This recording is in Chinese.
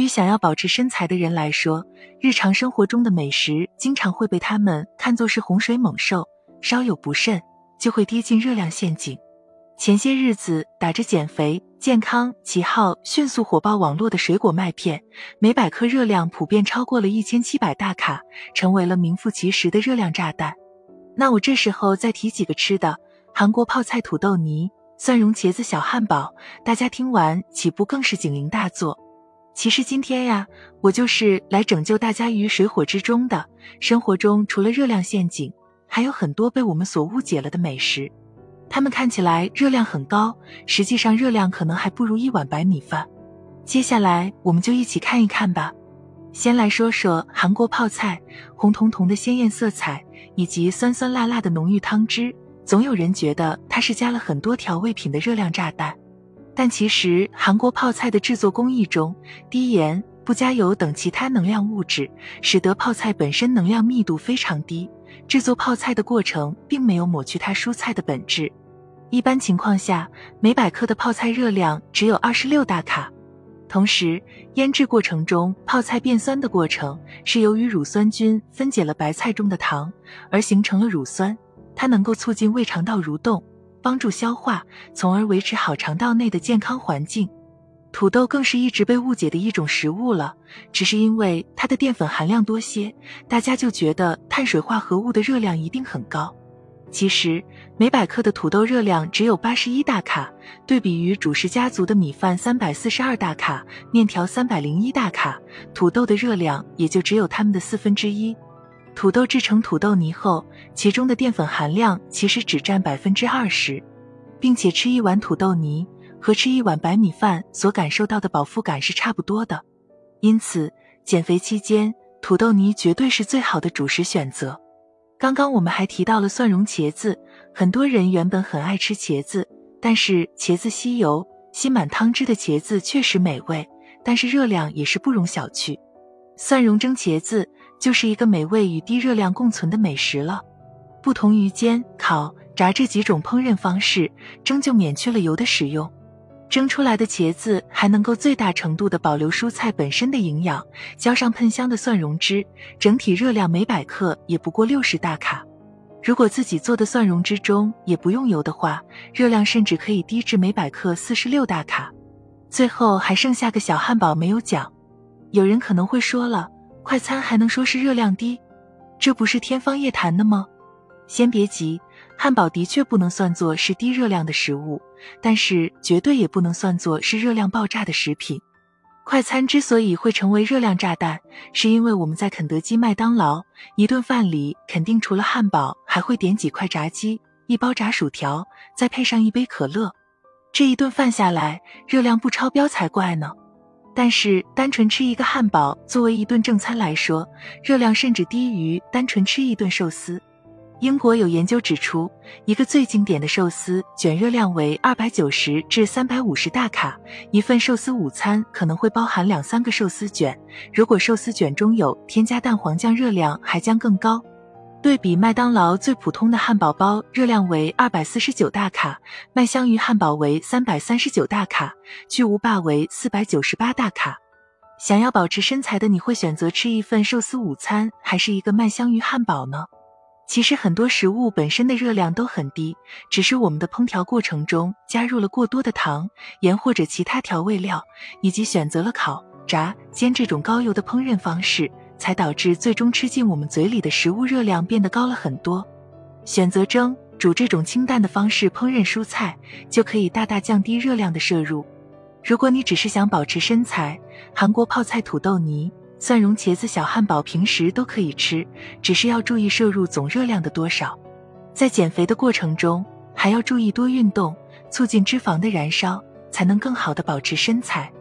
对于想要保持身材的人来说，日常生活中的美食经常会被他们看作是洪水猛兽，稍有不慎就会跌进热量陷阱。前些日子打着减肥健康旗号迅速火爆网络的水果麦片，每百克热量普遍超过了一千七百大卡，成为了名副其实的热量炸弹。那我这时候再提几个吃的：韩国泡菜土豆泥、蒜蓉茄子小汉堡，大家听完岂不更是警铃大作？其实今天呀，我就是来拯救大家于水火之中的。生活中除了热量陷阱，还有很多被我们所误解了的美食。它们看起来热量很高，实际上热量可能还不如一碗白米饭。接下来我们就一起看一看吧。先来说说韩国泡菜，红彤彤的鲜艳色彩以及酸酸辣辣的浓郁汤汁，总有人觉得它是加了很多调味品的热量炸弹。但其实韩国泡菜的制作工艺中，低盐、不加油等其他能量物质，使得泡菜本身能量密度非常低。制作泡菜的过程并没有抹去它蔬菜的本质。一般情况下，每百克的泡菜热量只有二十六大卡。同时，腌制过程中泡菜变酸的过程是由于乳酸菌分解了白菜中的糖而形成了乳酸，它能够促进胃肠道蠕动，帮助消化，从而维持好肠道内的健康环境。土豆更是一直被误解的一种食物了，只是因为它的淀粉含量多些，大家就觉得碳水化合物的热量一定很高。其实每百克的土豆热量只有八十一大卡，对比于主食家族的米饭三百四十二大卡、面条三百零一大卡，土豆的热量也就只有它们的四分之一。土豆制成土豆泥后，其中的淀粉含量其实只占百分之二十，并且吃一碗土豆泥和吃一碗白米饭所感受到的饱腹感是差不多的。因此，减肥期间土豆泥绝对是最好的主食选择。刚刚我们还提到了蒜蓉茄子，很多人原本很爱吃茄子，但是茄子吸油、吸满汤汁的茄子确实美味，但是热量也是不容小觑。蒜蓉蒸茄子就是一个美味与低热量共存的美食了。不同于煎、烤、炸这几种烹饪方式，蒸就免去了油的使用。蒸出来的茄子还能够最大程度的保留蔬菜本身的营养，浇上喷香的蒜蓉汁，整体热量每百克也不过六十大卡。如果自己做的蒜蓉汁中也不用油的话，热量甚至可以低至每百克四十六大卡。最后还剩下个小汉堡没有讲，有人可能会说了，快餐还能说是热量低？这不是天方夜谭的吗？先别急。汉堡的确不能算作是低热量的食物，但是绝对也不能算作是热量爆炸的食品。快餐之所以会成为热量炸弹，是因为我们在肯德基、麦当劳一顿饭里，肯定除了汉堡，还会点几块炸鸡、一包炸薯条，再配上一杯可乐。这一顿饭下来，热量不超标才怪呢。但是单纯吃一个汉堡作为一顿正餐来说，热量甚至低于单纯吃一顿寿司。英国有研究指出，一个最经典的寿司卷热量为二百九十至三百五十大卡，一份寿司午餐可能会包含两三个寿司卷。如果寿司卷中有添加蛋黄酱，热量还将更高。对比麦当劳最普通的汉堡包，热量为二百四十九大卡，麦香鱼汉堡为三百三十九大卡，巨无霸为四百九十八大卡。想要保持身材的你会选择吃一份寿司午餐，还是一个麦香鱼汉堡呢？其实很多食物本身的热量都很低，只是我们的烹调过程中加入了过多的糖、盐或者其他调味料，以及选择了烤、炸、煎这种高油的烹饪方式，才导致最终吃进我们嘴里的食物热量变得高了很多。选择蒸、煮这种清淡的方式烹饪蔬菜，就可以大大降低热量的摄入。如果你只是想保持身材，韩国泡菜土豆泥。蒜蓉茄子小汉堡平时都可以吃，只是要注意摄入总热量的多少。在减肥的过程中，还要注意多运动，促进脂肪的燃烧，才能更好的保持身材。